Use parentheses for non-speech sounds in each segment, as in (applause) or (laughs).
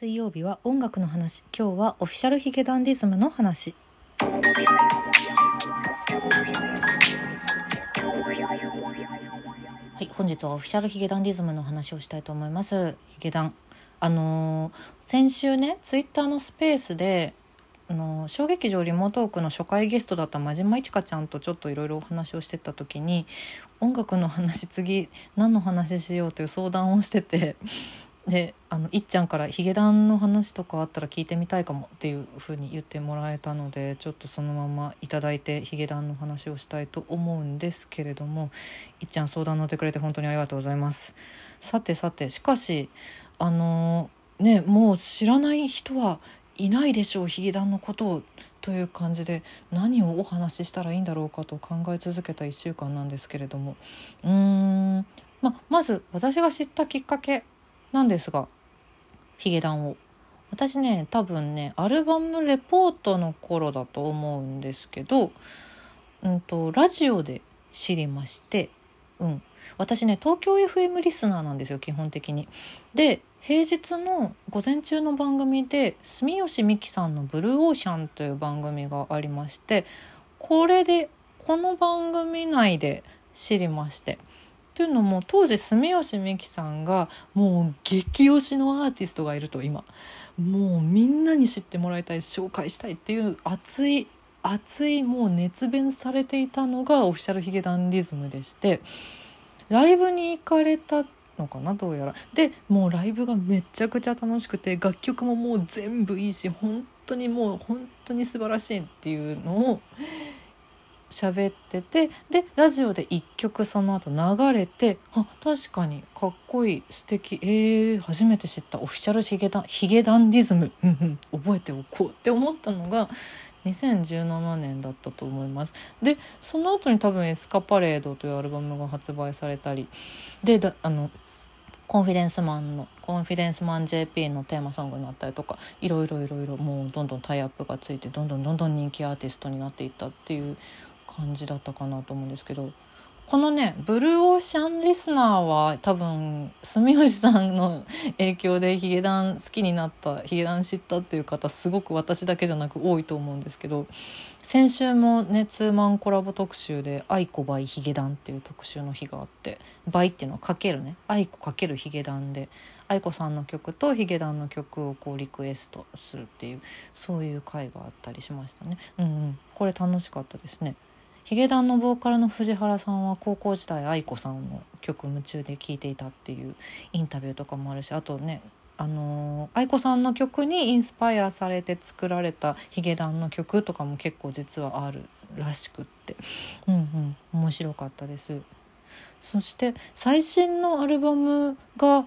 水曜日は音楽の話。今日はオフィシャルヒゲダンディズムの話。はい本日はオフィシャルヒゲダンディズムの話をしたいと思います。ヒゲダン。あのー先週ねツイッターのスペースであの小劇場リモートークの初回ゲストだった真島いちかちゃんとちょっといろいろお話をしてた時に音楽の話次何の話しようという相談をしててであのいっちゃんからヒゲダンの話とかあったら聞いてみたいかもっていうふうに言ってもらえたのでちょっとそのままいただいてヒゲダンの話をしたいと思うんですけれどもいっちゃん相談乗ってくれて本当にありがとうございます。さてさてしかしあのねもう知らない人はいないでしょうヒゲダンのことをという感じで何をお話ししたらいいんだろうかと考え続けた1週間なんですけれどもうーん、ままず私が知ったきっかけなんですがヒゲダンを私ね多分ねアルバムレポートの頃だと思うんですけど、うんと、ラジオで知りまして、うん、私ね東京 FM リスナーなんですよ基本的に。で平日の午前中の番組で住吉美樹さんの「ブルーオーシャン」という番組がありましてこれでこの番組内で知りまして。というのも当時住吉美樹さんがもう激推しのアーティストがいると今。もうみんなに知ってもらいたい紹介したいっていう熱い熱いもう熱弁されていたのがオフィシャルヒゲダンディズムでしてライブに行かれたのかなどうやら。でもうライブがめちゃくちゃ楽しくて楽曲ももう全部いいし本当にもう本当に素晴らしいっていうのを喋っててでラジオで1曲その後流れてあ確かにかっこいい素敵えー、初めて知ったオフィシャルヒゲダンヒゲダンディズム、うん、覚えておこうって思ったのが2017年だったと思います。でその後に多分「エスカパレード」というアルバムが発売されたりでだあのコンフィデンスマンのコンフィデンスマン JP のテーマソングになったりとかいろいろいろいろもうどんどんタイアップがついてどんどんどんどん人気アーティストになっていったっていう感じだったかなと思うんですけどこのねブルーオーシャンリスナーは多分住吉さんの影響でヒゲダン好きになったヒゲダン知ったっていう方すごく私だけじゃなく多いと思うんですけど先週もねツーマンコラボ特集で「愛子 by ヒゲダン」っていう特集の日があって「倍」っていうのはかけるね愛子かけるヒゲダンで愛子さんの曲とヒゲダンの曲をこうリクエストするっていうそういう回があったりしましたね。うんうん、これ楽しかったですね。ヒゲダンのボーカルの藤原さんは高校時代愛子さんの曲夢中で聴いていたっていうインタビューとかもあるしあとねあの愛子さんの曲にインスパイアされて作られたヒゲダンの曲とかも結構実はあるらしくって。うんうん面白かったです。そして最新のアルバムが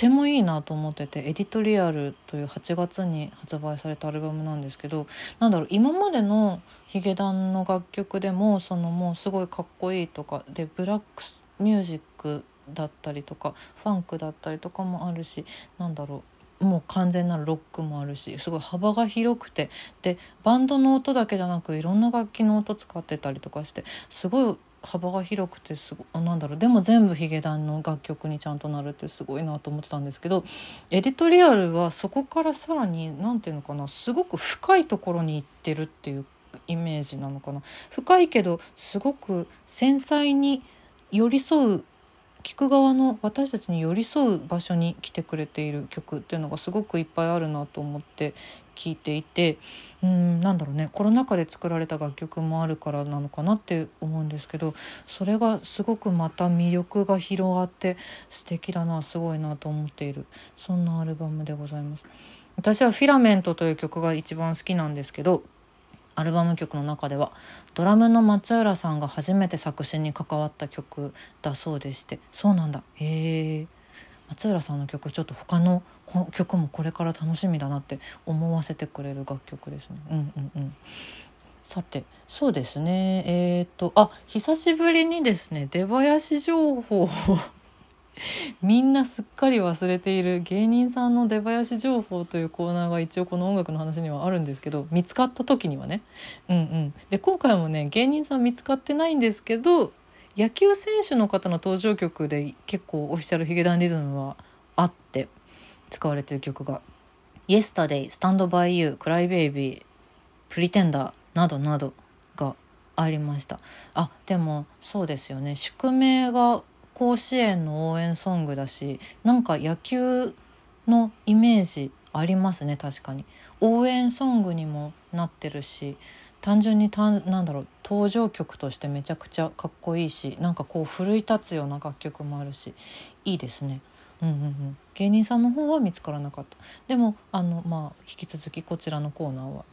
てもいいなと思ってて「エディトリアル」という8月に発売されたアルバムなんですけどなんだろう今までのヒゲダンの楽曲でもそのもうすごいかっこいいとかでブラックミュージックだったりとかファンクだったりとかもあるしなんだろうもう完全なロックもあるしすごい幅が広くてでバンドの音だけじゃなくいろんな楽器の音使ってたりとかしてすごい幅が広くてすごあなんだろう。でも全部ヒゲダンの楽曲にちゃんとなるってすごいなと思ってたんですけどエディトリアルはそこからさらに何ていうのかな。すごく深いところに行ってるっていうイメージなのかな。深いけどすごく繊細に寄り添う聞く側の私たちに寄り添う場所に来てくれている曲っていうのがすごくいっぱいあるなと思って聞いていてうんなんだろうね。コロナ禍で作られた楽曲もあるからなのかなって思うんですけどそれがすごくまた魅力が広がって素敵だなすごいなと思っている。そんなアルバムでございます。私は「フィラメント」という曲が一番好きなんですけどアルバム曲の中ではドラムの松浦さんが初めて作詞に関わった曲だそうでしてそうなんだ。へえ松浦さんの曲ちょっと他の曲もこれから楽しみだなって思わせてくれる楽曲ですね。うんうんうん。さてそうですね。えっ、とあ久しぶりにですね出囃子情報を (laughs) みんなすっかり忘れている芸人さんの出囃子情報というコーナーが一応この音楽の話にはあるんですけど見つかった時にはね。うんうん。で今回もね芸人さん見つかってないんですけど野球選手の方の登場曲で結構オフィシャルヒゲダンディズムはあって使われてる曲が「Yesterday」「Stand by You」「Cry Baby」「Pretender」などなどがありました。あでもそうですよね。宿命が甲子園の応援ソングだしなんか野球のイメージありますね確かに。応援ソングにもなってるし単純にたなんだろう登場曲としてめちゃくちゃかっこいいしなんかこう奮い立つような楽曲もあるしいいですね。うんうんうん、芸人さんの方は見つからなかった。でもあのまあ引き続きこちらのコーナーは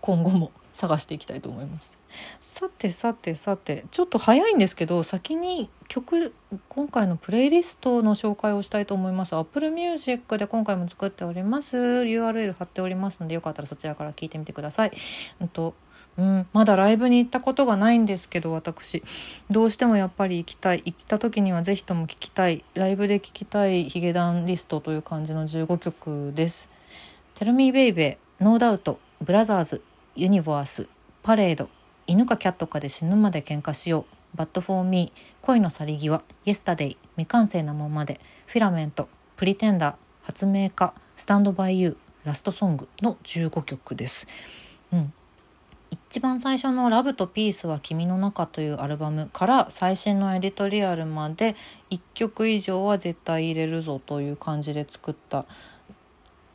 今後も探していきたいと思います。さてさてさてちょっと早いんですけど先に曲今回のプレイリストの紹介をしたいと思います。Apple Music で今回も作っております。URL 貼っておりますのでよかったらそちらから聞いてみてください、うんとうん、まだライブに行ったことがないんですけど私。どうしてもやっぱり行きたい。行った時には是非とも聴きたい。ライブで聴きたいヒゲダンリストという感じの15曲です「Tell Me Baby」「No Doubt」「ブラザーズ」ユニバースパレード犬かキャットかで死ぬまで喧嘩しよう。 Bad for me 恋の去り際。イエスタデイ未完成なままで。フィラメント Pretender 発明家。 Stand By Youラストソングの15曲です。うん、一番最初の「ラブとピースは君の中」というアルバムから最新のエディトリアルまで1曲以上は絶対入れるぞという感じで作った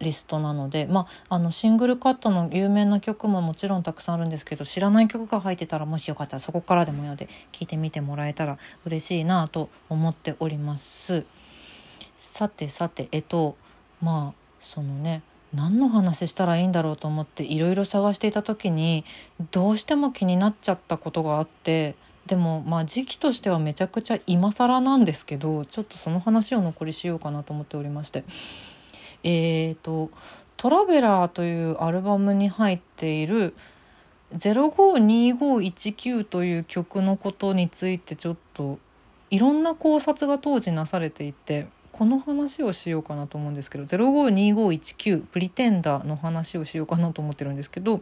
リストなので、まあ、あのシングルカットの有名な曲ももちろんたくさんあるんですけど知らない曲が入ってたらもしよかったらそこからでもいいので聴いてみてもらえたら嬉しいなと思っております。さてさてえっとまあそのね何の話したらいいんだろうと思っていろいろ探していた時にどうしても気になっちゃったことがあってでもまあ時期としてはめちゃくちゃ今更なんですけどちょっとその話を残りしようかなと思っておりまして。えーと「トラベラー」というアルバムに入っている「052519」という曲のことについてちょっといろんな考察が当時なされていてこの話をしようかなと思うんですけど052519プリテンダーの話をしようかなと思ってるんですけど、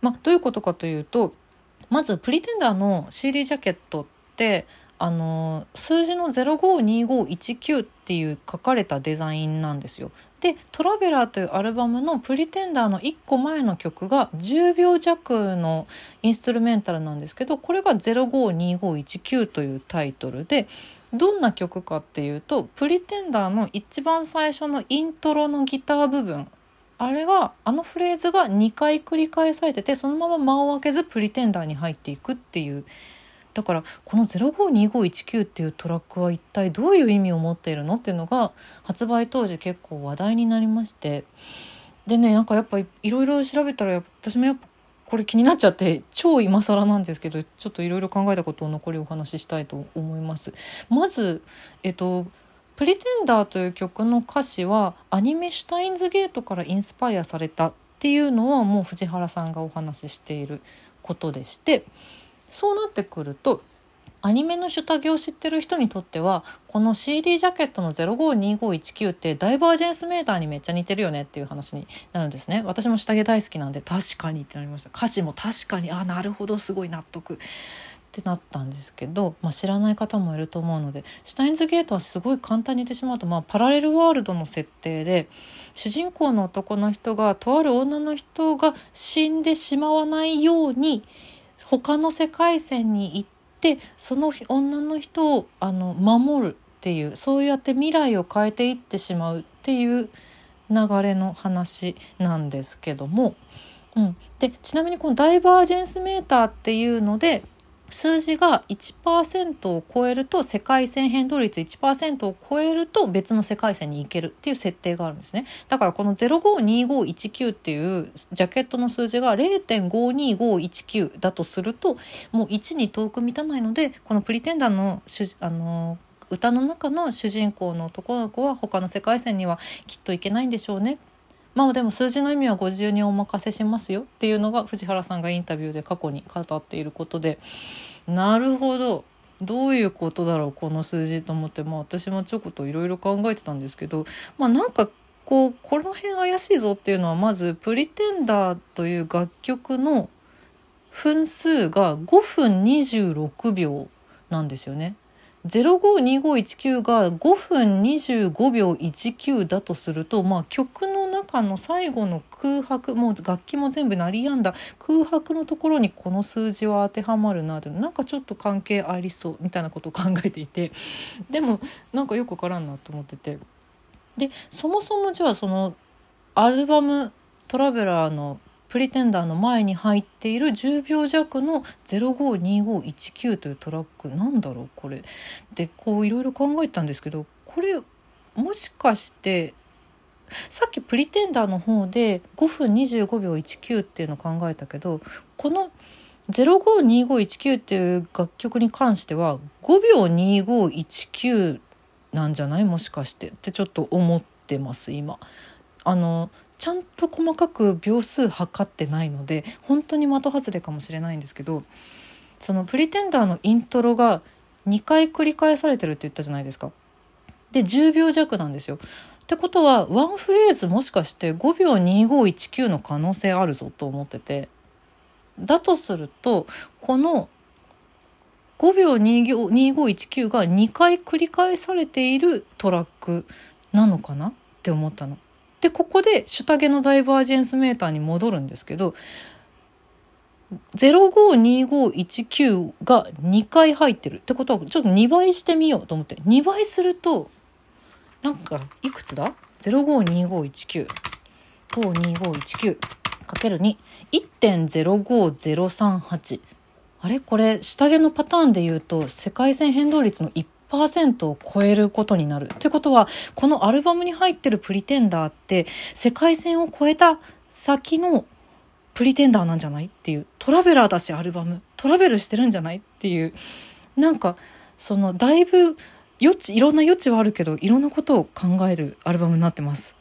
まあ、どういうことかというとまずプリテンダーの CD ジャケットってあの数字の052519っていう書かれたデザインなんですよ。で「トラベラー」というアルバムの「プリテンダー」の1個前の曲が10秒弱のインストゥルメンタルなんですけどこれが「052519」というタイトルでどんな曲かっていうと「プリテンダー」の一番最初のイントロのギター部分あれがあのフレーズが2回繰り返されててそのまま間を空けずプリテンダーに入っていくっていう。だからこの052519っていうトラックは一体どういう意味を持っているのっていうのが発売当時結構話題になりまして。でねなんかやっぱいろいろ調べたら私もやっぱこれ気になっちゃって超今更なんですけどちょっといろいろ考えたことを残りお話ししたいと思います。まずえっとプリテンダーという曲の歌詞はアニメ「シュタインズゲート」からインスパイアされたっていうのはもう藤原さんがお話ししていることでしてそうなってくるとアニメの下着を知ってる人にとってはこの CD ジャケットの052519ってダイバージェンスメーターにめっちゃ似てるよねっていう話になるんですね。私も下着大好きなんで確かにってなりました。歌詞も確かにあなるほどすごい納得ってなったんですけど、まあ、知らない方もいると思うのでシュタインズゲートはすごい簡単に言ってしまうと、まあ、パラレルワールドの設定で主人公の男の人がとある女の人が死んでしまわないように他の世界線に行ってでその女の人をあの守るっていうそうやって未来を変えていってしまうっていう流れの話なんですけども、うん、でちなみにこのダイバージェンスメーターっていうので数字が1%を超えると世界線変動率1%を超えると別の世界線に行けるっていう設定があるんですね。だからこの052519っていうジャケットの数字が0.52519だとするともう1に遠く満たないのでこのプリテンダーのあの歌の中の主人公の男の子は他の世界線にはきっといけないんでしょうね。まあでも数字の意味はご自由にお任せしますよっていうのが藤原さんがインタビューで過去に語っていることでなるほどどういうことだろうこの数字と思って、まあ、私もちょこっといろいろ考えてたんですけどまあなんかこうこの辺怪しいぞっていうのはまず「プリテンダー」という楽曲の分数が5分26秒なんですよね。052519が5分25秒19だとすると、まあ、曲の中の最後の空白もう楽器も全部鳴りやんだ。空白のところにこの数字は当てはまるなとなんかちょっと関係ありそうみたいなことを考えていて。(laughs) でもなんかよくわからんなと思ってて。でそもそもじゃあそのアルバム「トラベラー」のプリテンダーの前に入っている10秒弱の052519というトラック。なんだろうこれ。でこういろいろ考えたんですけどこれもしかしてさっきプリテンダーの方で5分25秒19っていうの考えたけどこの052519っていう楽曲に関しては5秒2519なんじゃない？もしかしてってちょっと思ってます今。あのちゃんと細かく秒数測ってないので本当に的外れかもしれないんですけどその「プリテンダー」のイントロが2回繰り返されてるって言ったじゃないですか。で10秒弱なんですよ。ってことはワンフレーズもしかして5秒2519の可能性あるぞと思っててだとするとこの5秒2519が2回繰り返されているトラックなのかなって思ったの。でここでシュタゲのダイバージェンスメーターに戻るんですけど052519が2回入ってるってことはちょっと2倍してみようと思って2倍するとなんかいくつだ ?052519 52519かける2.1.05038あれ？これ下着のパターンで言うと世界線変動率の1%を超えることになる。ってことはこのアルバムに入ってる「プリテンダー」って世界線を超えた先のプリテンダーなんじゃない？っていう。トラベラーだしアルバム。トラベルしてるんじゃない？っていう。なんかそのだいぶ余地いろんな余地はあるけどいろんなことを考えるアルバムになってます。